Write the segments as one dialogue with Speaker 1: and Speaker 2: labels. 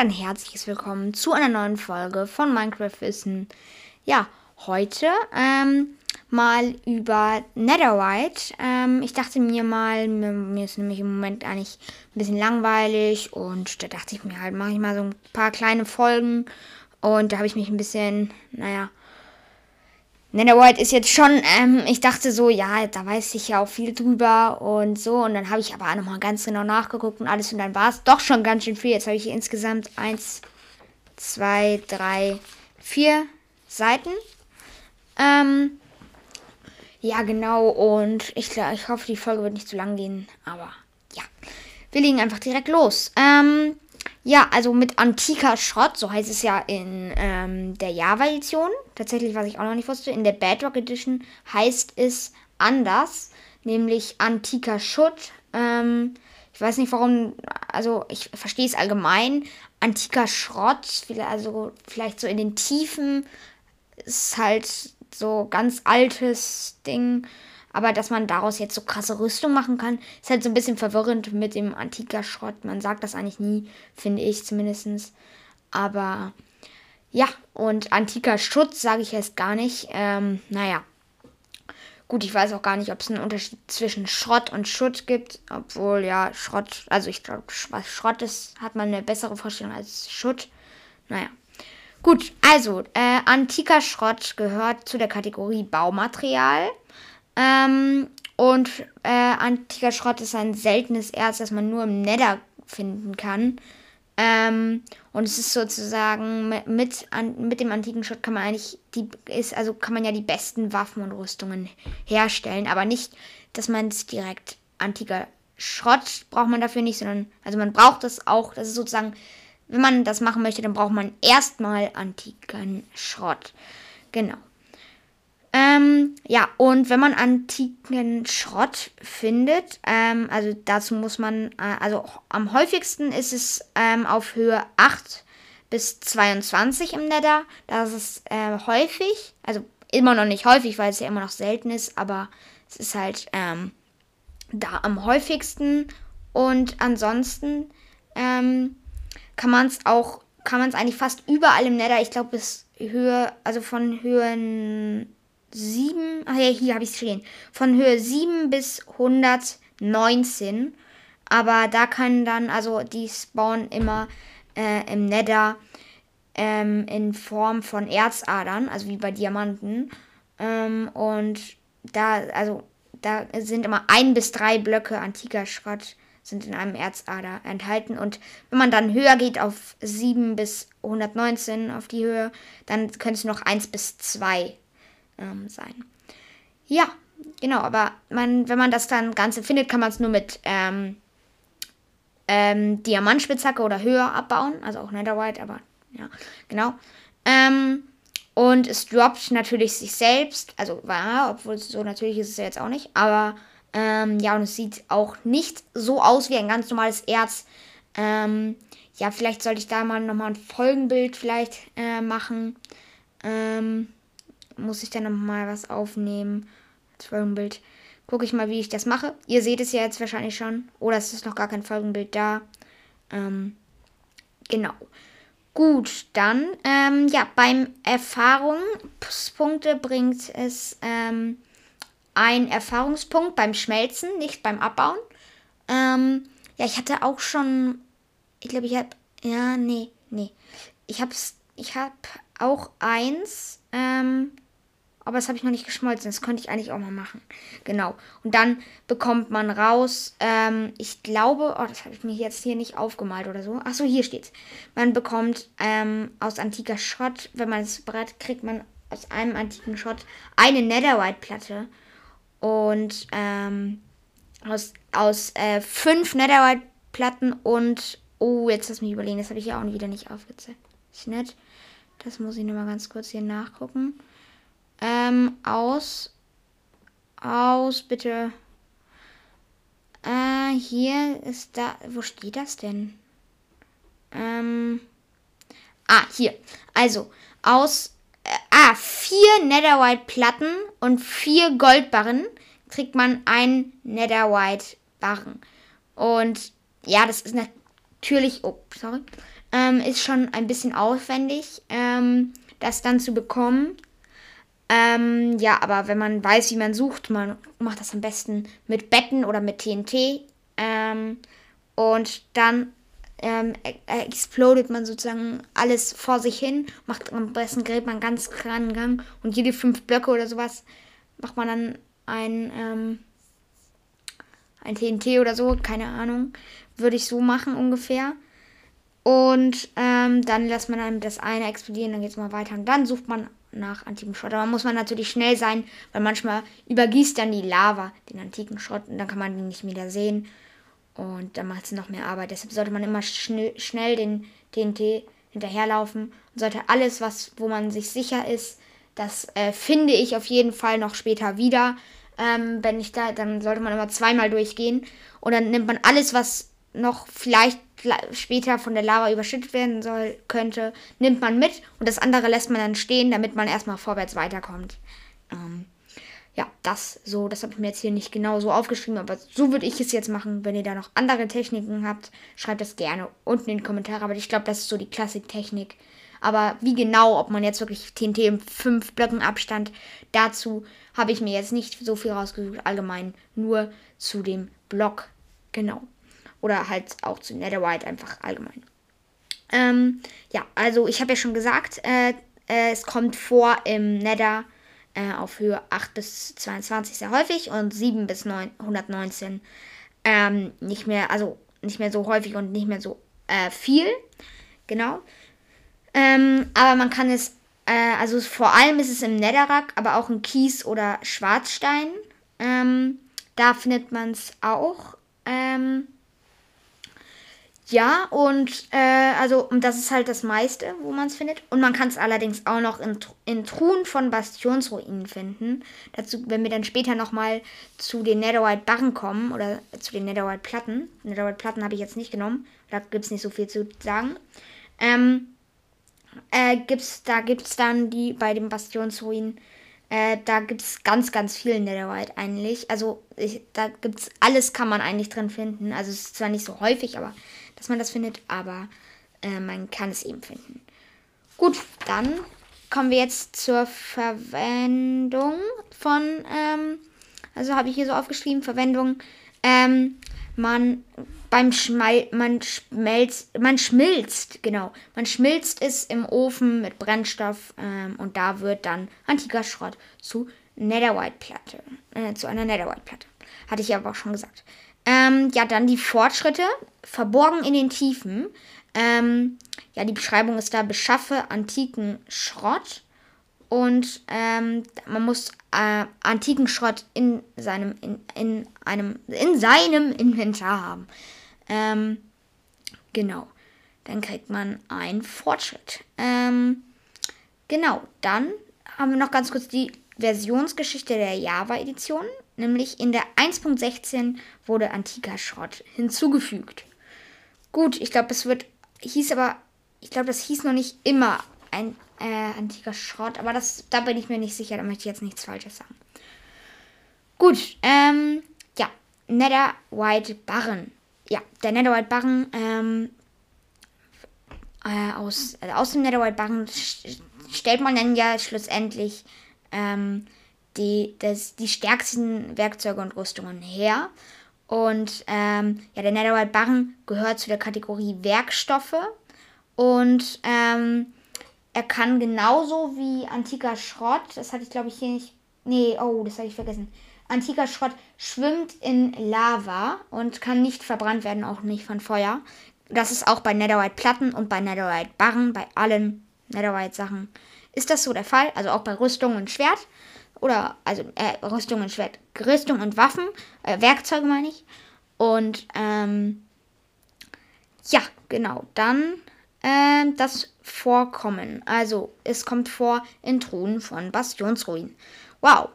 Speaker 1: ein herzliches Willkommen zu einer neuen Folge von Minecraft Wissen. Ja, heute ähm, mal über Netherite. Ähm, ich dachte mir mal, mir, mir, ist nämlich im Moment eigentlich ein bisschen langweilig und da dachte ich mir halt, mache ich mal so ein paar kleine Folgen und da habe ich mich ein bisschen, naja, Netherite ist jetzt schon, ähm, ich dachte so, ja, da weiß ich ja auch viel drüber und so. Und dann habe ich aber nochmal ganz genau nachgeguckt und alles. Und dann war es doch schon ganz schön viel. Jetzt habe ich insgesamt eins, zwei, drei, vier Seiten. Ähm, ja, genau. Und ich, ich hoffe, die Folge wird nicht zu lang gehen. Aber ja, wir legen einfach direkt los. Ähm, ja, also mit antiker Schrott, so heißt es ja in ähm, der Java-Edition. Tatsächlich, was ich auch noch nicht wusste, in der Bedrock Edition heißt es anders, nämlich antiker Schutt. Ähm, ich weiß nicht warum, also ich verstehe es allgemein. Antiker Schrott, also vielleicht so in den Tiefen, ist halt so ganz altes Ding. Aber dass man daraus jetzt so krasse Rüstung machen kann, ist halt so ein bisschen verwirrend mit dem antiker Schrott. Man sagt das eigentlich nie, finde ich zumindest. Aber ja, und antiker Schutz sage ich erst gar nicht. Ähm, naja. Gut, ich weiß auch gar nicht, ob es einen Unterschied zwischen Schrott und Schutt gibt. Obwohl, ja, Schrott, also ich glaube, was Schrott ist, hat man eine bessere Vorstellung als Schutt. Naja. Gut, also, äh, antiker Schrott gehört zu der Kategorie Baumaterial. Ähm, und äh, antiker Schrott ist ein seltenes Erz, das man nur im Nether finden kann. Ähm, und es ist sozusagen mit, an, mit dem antiken Schrott kann man eigentlich die ist, also kann man ja die besten Waffen und Rüstungen herstellen, aber nicht, dass man es direkt antiker Schrott braucht man dafür nicht, sondern also man braucht das auch, das ist sozusagen, wenn man das machen möchte, dann braucht man erstmal antiken Schrott. Genau. Ähm, ja, und wenn man antiken Schrott findet, ähm, also dazu muss man, äh, also am häufigsten ist es ähm, auf Höhe 8 bis 22 im Nether. Das ist äh, häufig, also immer noch nicht häufig, weil es ja immer noch selten ist, aber es ist halt ähm, da am häufigsten. Und ansonsten ähm, kann man es auch, kann man es eigentlich fast überall im Nether, ich glaube bis Höhe, also von Höhen 7, ach ja, hier habe ich es stehen, von Höhe 7 bis 119. Aber da kann dann, also die spawnen immer äh, im Nether ähm, in Form von Erzadern, also wie bei Diamanten. Ähm, und da, also da sind immer ein bis drei Blöcke antiker Schrott sind in einem Erzader enthalten. Und wenn man dann höher geht auf 7 bis 119 auf die Höhe, dann könnte es noch 1 bis 2 ähm, sein. Ja, genau, aber man, wenn man das dann Ganze findet, kann man es nur mit ähm, ähm, Diamantspitzhacke oder höher abbauen. Also auch Netherite, aber ja, genau. Ähm, und es droppt natürlich sich selbst. Also, ja, obwohl so natürlich ist es ja jetzt auch nicht. Aber ähm, ja, und es sieht auch nicht so aus wie ein ganz normales Erz. Ähm, ja, vielleicht sollte ich da mal nochmal ein Folgenbild vielleicht äh, machen. Ähm, muss ich dann nochmal was aufnehmen. Als Folgenbild. Gucke ich mal, wie ich das mache. Ihr seht es ja jetzt wahrscheinlich schon. Oder es ist noch gar kein Folgenbild da. Ähm, genau. Gut, dann, ähm, ja, beim Erfahrungspunkte bringt es ähm, ein Erfahrungspunkt beim Schmelzen, nicht beim Abbauen. Ähm, ja, ich hatte auch schon, ich glaube, ich habe, ja, nee, nee. Ich habe ich habe auch eins, ähm, aber das habe ich noch nicht geschmolzen. Das könnte ich eigentlich auch mal machen. Genau. Und dann bekommt man raus, ähm, ich glaube, oh, das habe ich mir jetzt hier nicht aufgemalt oder so. Achso, hier steht's. Man bekommt ähm, aus antiker Schrott, wenn man es bereit kriegt man aus einem antiken Schrott eine Netherite-Platte. Und ähm, aus, aus äh, fünf Netherite-Platten und. Oh, jetzt lass mich überlegen. Das habe ich ja auch wieder nicht aufgezeichnet. Das muss ich nur mal ganz kurz hier nachgucken. Ähm, aus. Aus, bitte. Äh, hier ist da. Wo steht das denn? Ähm. Ah, hier. Also, aus. Äh, ah, vier Netherite-Platten und vier Goldbarren kriegt man ein Netherite-Barren. Und ja, das ist natürlich. Oh, sorry. Ähm, ist schon ein bisschen aufwendig, ähm, das dann zu bekommen. Ähm, ja, aber wenn man weiß, wie man sucht, man macht das am besten mit Betten oder mit TNT. Ähm, und dann ähm, e-, explodet man sozusagen alles vor sich hin, macht am besten gräbt man ganz kleinen Gang und jede fünf Blöcke oder sowas macht man dann ein, ähm, ein TNT oder so, keine Ahnung. Würde ich so machen ungefähr. Und ähm, dann lässt man dann das eine explodieren, dann geht es mal weiter. Und dann sucht man nach antikem Schrott. Aber muss man natürlich schnell sein, weil manchmal übergießt dann die Lava den antiken Schrott und dann kann man den nicht wieder sehen. Und dann macht es noch mehr Arbeit. Deshalb sollte man immer schnell, schnell den TNT hinterherlaufen und sollte alles, was, wo man sich sicher ist, das äh, finde ich auf jeden Fall noch später wieder. Ähm, wenn ich da, dann sollte man immer zweimal durchgehen. Und dann nimmt man alles, was noch vielleicht später von der Lava überschüttet werden soll, könnte, nimmt man mit und das andere lässt man dann stehen, damit man erstmal vorwärts weiterkommt. Ähm, ja, das so, das habe ich mir jetzt hier nicht genau so aufgeschrieben, aber so würde ich es jetzt machen. Wenn ihr da noch andere Techniken habt, schreibt das gerne unten in die Kommentare. Aber ich glaube, das ist so die Klassik-Technik. Aber wie genau, ob man jetzt wirklich TNT im 5 Blöcken Abstand, dazu habe ich mir jetzt nicht so viel rausgesucht. Allgemein nur zu dem Block. Genau. Oder halt auch zu Netherite einfach allgemein. Ähm, ja, also ich habe ja schon gesagt, äh, äh, es kommt vor im Nether äh, auf Höhe 8 bis 22 sehr häufig und 7 bis 9, 119 ähm, nicht mehr, also nicht mehr so häufig und nicht mehr so äh, viel. Genau. Ähm, aber man kann es, äh, also vor allem ist es im Netherrack, aber auch in Kies oder Schwarzstein. Ähm, da findet man es auch. Ja, und äh, also das ist halt das meiste, wo man es findet. Und man kann es allerdings auch noch in, in Truhen von Bastionsruinen finden. Dazu, wenn wir dann später nochmal zu den Netherite Barren kommen oder zu den Netherite Platten. Netherite Platten habe ich jetzt nicht genommen. Da gibt es nicht so viel zu sagen. Ähm, äh, gibt's, da gibt es dann die bei den Bastionsruinen. Äh, da gibt es ganz, ganz viel Netherite eigentlich. Also ich, da gibt es alles, kann man eigentlich drin finden. Also es ist zwar nicht so häufig, aber dass man das findet, aber äh, man kann es eben finden. Gut, dann kommen wir jetzt zur Verwendung von, ähm, also habe ich hier so aufgeschrieben, Verwendung. Ähm, man beim Schmal man schmelzt, man schmilzt, genau, man schmilzt es im Ofen mit Brennstoff ähm, und da wird dann antiker Schrott zu Netherite-Platte, äh, zu einer Netherite-Platte. Hatte ich aber auch schon gesagt. Ähm, ja, dann die Fortschritte. Verborgen in den Tiefen. Ähm, ja, die Beschreibung ist da, beschaffe antiken Schrott. Und ähm, man muss äh, antiken Schrott in seinem, in, in einem, in seinem Inventar haben. Ähm, genau. Dann kriegt man einen Fortschritt. Ähm, genau, dann haben wir noch ganz kurz die Versionsgeschichte der Java-Edition. Nämlich in der 1.16 wurde antiker Schrott hinzugefügt. Gut, ich glaube, es wird, hieß aber, ich glaube, das hieß noch nicht immer ein äh, antiker Schrott, aber das, da bin ich mir nicht sicher, da möchte ich jetzt nichts Falsches sagen. Gut, ähm, ja, Nether White Barren. Ja, der Nether White Barren, ähm, äh, aus, also aus dem Nether White Barren stellt man dann ja schlussendlich, ähm, die, das, die stärksten Werkzeuge und Rüstungen her. Und ähm, ja, der Netherite Barren gehört zu der Kategorie Werkstoffe. Und ähm, er kann genauso wie antiker Schrott, das hatte ich glaube ich hier nicht. Nee, oh, das habe ich vergessen. Antiker Schrott schwimmt in Lava und kann nicht verbrannt werden, auch nicht von Feuer. Das ist auch bei Netherite Platten und bei Netherite Barren, bei allen Netherite Sachen ist das so der Fall. Also auch bei Rüstung und Schwert oder also äh, Rüstung und Schwert, Rüstung und Waffen, äh, Werkzeuge meine ich. Und ähm, ja, genau, dann äh, das Vorkommen. Also es kommt vor in Truhen von Bastionsruinen. Wow.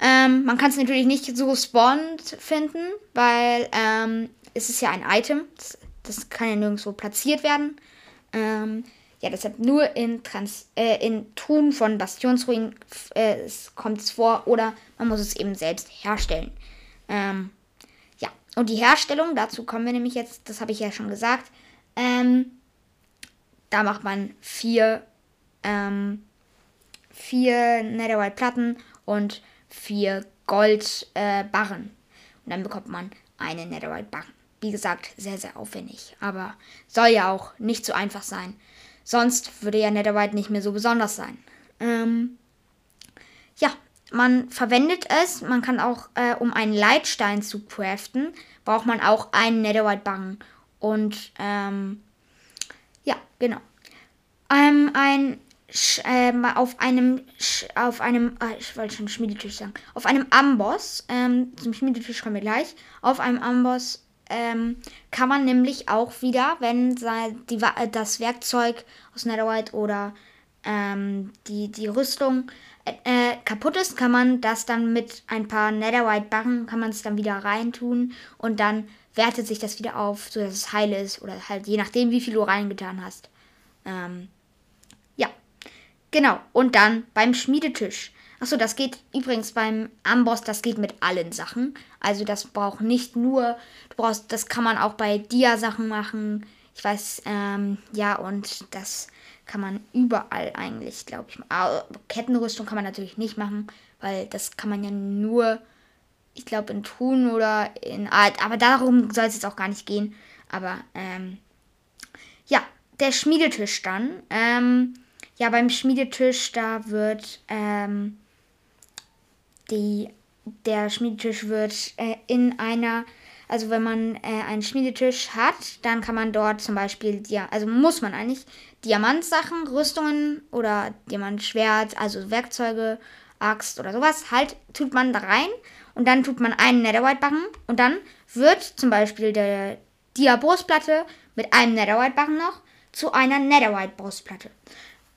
Speaker 1: Ähm, man kann es natürlich nicht so spawnend finden, weil ähm, es ist ja ein Item. Das, das kann ja nirgendwo platziert werden. Ähm, ja, deshalb nur in, Trans äh, in Truhen von Bastionsruinen äh, kommt es vor oder man muss es eben selbst herstellen. Ähm, ja, und die Herstellung, dazu kommen wir nämlich jetzt, das habe ich ja schon gesagt. Ähm, da macht man vier, ähm, vier Netherite-Platten und vier Goldbarren. Äh, und dann bekommt man eine Netherite-Barren. Wie gesagt, sehr, sehr aufwendig. Aber soll ja auch nicht so einfach sein. Sonst würde ja Netherite nicht mehr so besonders sein. Ähm, ja, man verwendet es. Man kann auch, äh, um einen Leitstein zu craften, braucht man auch einen Netherite-Barren. Und, ähm, ja, genau. Ähm, ein ähm, auf einem, auf einem, äh, ich wollte schon Schmiedetisch sagen, auf einem Amboss, ähm, zum Schmiedetisch kommen wir gleich, auf einem Amboss ähm, kann man nämlich auch wieder, wenn die, äh, das Werkzeug aus Netherite oder ähm, die, die Rüstung äh, äh, kaputt ist, kann man das dann mit ein paar Netherite-Barren, kann man es dann wieder reintun und dann wertet sich das wieder auf, sodass es heil ist oder halt je nachdem, wie viel du reingetan hast. Ähm, Genau, und dann beim Schmiedetisch. Achso, das geht übrigens beim Amboss, das geht mit allen Sachen. Also das braucht nicht nur, du brauchst, das kann man auch bei Dia-Sachen machen. Ich weiß, ähm, ja, und das kann man überall eigentlich, glaube ich. Kettenrüstung kann man natürlich nicht machen, weil das kann man ja nur, ich glaube, in Tun oder in Art. Aber darum soll es jetzt auch gar nicht gehen. Aber, ähm, ja, der Schmiedetisch dann. Ähm, ja, beim Schmiedetisch, da wird ähm, die, der Schmiedetisch wird äh, in einer, also wenn man äh, einen Schmiedetisch hat, dann kann man dort zum Beispiel, also muss man eigentlich Diamantsachen, Rüstungen oder Diamantschwert, also Werkzeuge, Axt oder sowas, halt tut man da rein und dann tut man einen Netherite-Barren und dann wird zum Beispiel der Dia-Brustplatte mit einem Netherite-Barren noch zu einer Netherite-Brustplatte.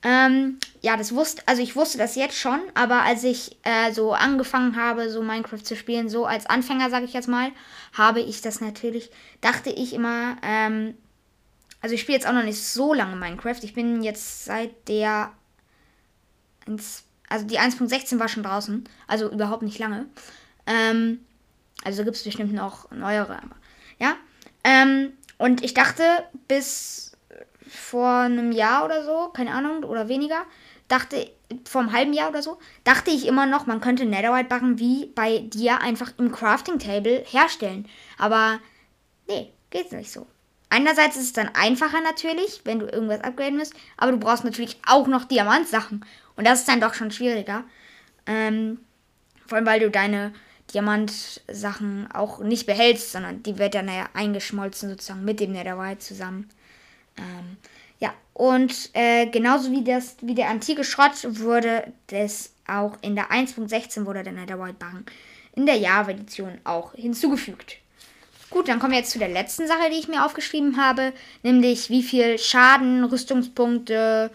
Speaker 1: Ähm, ja, das wusste, also ich wusste das jetzt schon, aber als ich äh, so angefangen habe, so Minecraft zu spielen, so als Anfänger, sage ich jetzt mal, habe ich das natürlich, dachte ich immer, ähm, also ich spiele jetzt auch noch nicht so lange Minecraft. Ich bin jetzt seit der, also die 1.16 war schon draußen, also überhaupt nicht lange. Ähm, also gibt es bestimmt noch neuere, aber ja. Ähm, und ich dachte, bis vor einem Jahr oder so, keine Ahnung, oder weniger, dachte, vor einem halben Jahr oder so, dachte ich immer noch, man könnte Netherite-Barren wie bei dir einfach im Crafting-Table herstellen. Aber nee, geht's nicht so. Einerseits ist es dann einfacher natürlich, wenn du irgendwas upgraden musst, aber du brauchst natürlich auch noch Diamantsachen. Und das ist dann doch schon schwieriger. Ähm, vor allem, weil du deine Diamantsachen auch nicht behältst, sondern die wird dann ja eingeschmolzen sozusagen mit dem Netherite zusammen. Ähm, ja, und äh, genauso wie, das, wie der antike Schrott wurde das auch in der 1.16 wurde der Netherite Barren in der Java-Edition auch hinzugefügt. Gut, dann kommen wir jetzt zu der letzten Sache, die ich mir aufgeschrieben habe, nämlich wie viel Schaden, Rüstungspunkte,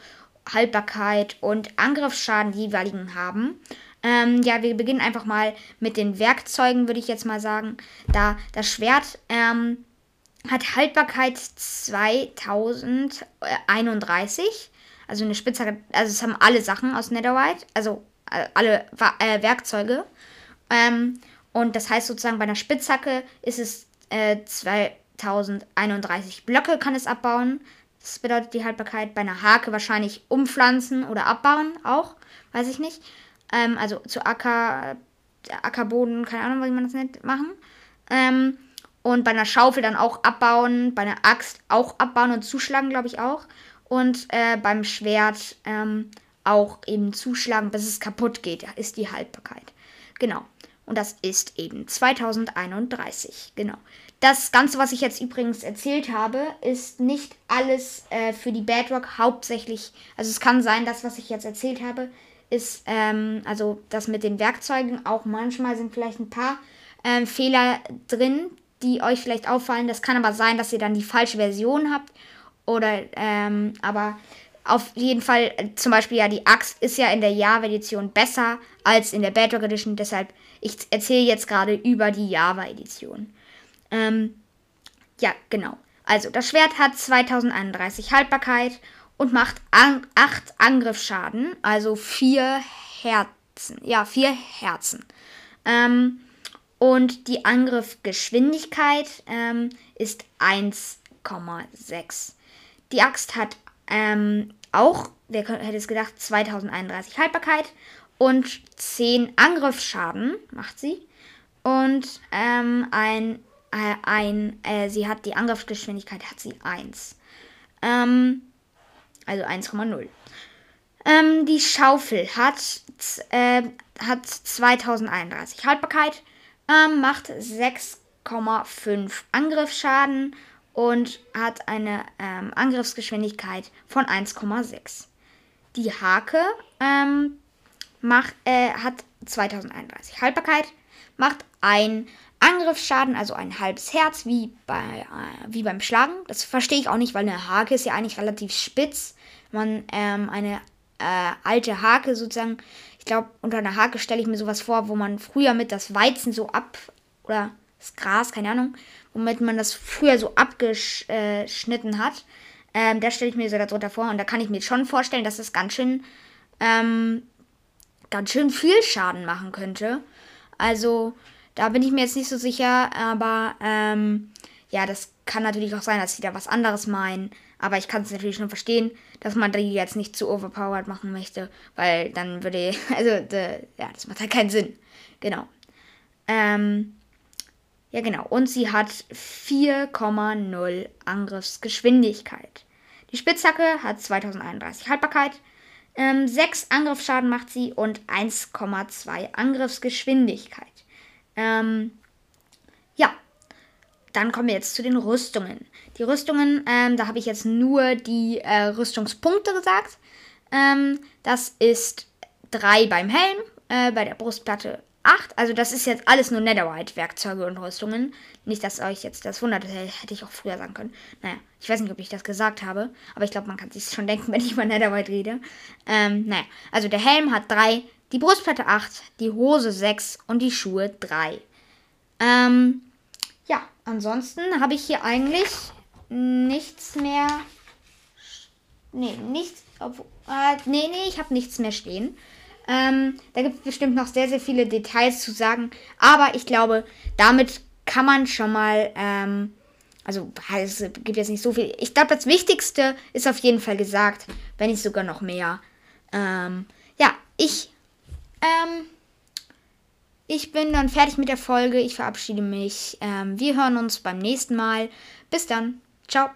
Speaker 1: Haltbarkeit und Angriffsschaden die jeweiligen haben. Ähm, ja, wir beginnen einfach mal mit den Werkzeugen, würde ich jetzt mal sagen. Da das Schwert ähm, hat Haltbarkeit 2031. Also eine Spitzhacke, also es haben alle Sachen aus Netherite, also äh, alle äh, Werkzeuge. Ähm, und das heißt sozusagen bei einer Spitzhacke ist es äh, 2031 Blöcke kann es abbauen. Das bedeutet die Haltbarkeit. Bei einer Hake wahrscheinlich umpflanzen oder abbauen auch. Weiß ich nicht. Ähm, also zu Acker, Ackerboden, keine Ahnung, wie man das nennt, machen. Ähm, und bei einer Schaufel dann auch abbauen, bei einer Axt auch abbauen und zuschlagen, glaube ich auch. Und äh, beim Schwert ähm, auch eben zuschlagen, bis es kaputt geht, ist die Haltbarkeit. Genau. Und das ist eben 2031. Genau. Das Ganze, was ich jetzt übrigens erzählt habe, ist nicht alles äh, für die Bedrock hauptsächlich. Also es kann sein, dass was ich jetzt erzählt habe, ist, ähm, also das mit den Werkzeugen, auch manchmal sind vielleicht ein paar ähm, Fehler drin, die euch vielleicht auffallen. Das kann aber sein, dass ihr dann die falsche Version habt. Oder, ähm, aber auf jeden Fall, äh, zum Beispiel ja, die Axt ist ja in der Java-Edition besser als in der Bedrock Edition. Deshalb, ich erzähle jetzt gerade über die Java-Edition. Ähm, ja, genau. Also, das Schwert hat 2031 Haltbarkeit und macht an 8 Angriffsschaden, also 4 Herzen. Ja, 4 Herzen. Ähm, und die Angriffgeschwindigkeit ähm, ist 1,6. Die Axt hat ähm, auch, wer hätte es gedacht, 2031 Haltbarkeit und 10 Angriffsschaden macht sie. Und ähm, ein, äh, ein äh, sie hat die Angriffsgeschwindigkeit, hat sie 1. Ähm, also 1,0. Ähm, die Schaufel hat, äh, hat 2031 Haltbarkeit, ähm, macht 6,5 Angriffsschaden und hat eine ähm, Angriffsgeschwindigkeit von 1,6. Die Hake ähm, macht, äh, hat 2031 Haltbarkeit, macht ein Angriffsschaden, also ein halbes Herz, wie, bei, äh, wie beim Schlagen. Das verstehe ich auch nicht, weil eine Hake ist ja eigentlich relativ spitz. Man ähm, eine äh, alte Hake sozusagen, ich glaube, unter einer Hake stelle ich mir sowas vor, wo man früher mit das Weizen so ab, oder das Gras, keine Ahnung, womit man das früher so abgeschnitten hat. Ähm, da stelle ich mir so darunter vor und da kann ich mir schon vorstellen, dass das ganz schön, ähm, ganz schön viel Schaden machen könnte. Also, da bin ich mir jetzt nicht so sicher, aber ähm, ja, das kann natürlich auch sein, dass sie da was anderes meinen. Aber ich kann es natürlich schon verstehen, dass man die jetzt nicht zu overpowered machen möchte, weil dann würde, also, de, ja, das macht halt keinen Sinn. Genau. Ähm, ja, genau. Und sie hat 4,0 Angriffsgeschwindigkeit. Die Spitzhacke hat 2031 Haltbarkeit. Ähm, 6 Angriffsschaden macht sie und 1,2 Angriffsgeschwindigkeit. Ähm, dann kommen wir jetzt zu den Rüstungen. Die Rüstungen, ähm, da habe ich jetzt nur die äh, Rüstungspunkte gesagt. Ähm, das ist 3 beim Helm, äh, bei der Brustplatte 8. Also das ist jetzt alles nur Netherite-Werkzeuge und Rüstungen. Nicht, dass euch jetzt das wundert, das hätte ich auch früher sagen können. Naja, ich weiß nicht, ob ich das gesagt habe, aber ich glaube, man kann sich schon denken, wenn ich über Netherite rede. Ähm, naja, also der Helm hat 3, die Brustplatte 8, die Hose 6 und die Schuhe 3. Ähm, ja, ansonsten habe ich hier eigentlich nichts mehr. Nee, nichts. Äh, nee, nee, ich habe nichts mehr stehen. Ähm, da gibt es bestimmt noch sehr, sehr viele Details zu sagen. Aber ich glaube, damit kann man schon mal. Ähm, also es gibt jetzt nicht so viel. Ich glaube, das Wichtigste ist auf jeden Fall gesagt, wenn nicht sogar noch mehr. Ähm, ja, ich. Ähm, ich bin dann fertig mit der Folge. Ich verabschiede mich. Ähm, wir hören uns beim nächsten Mal. Bis dann. Ciao.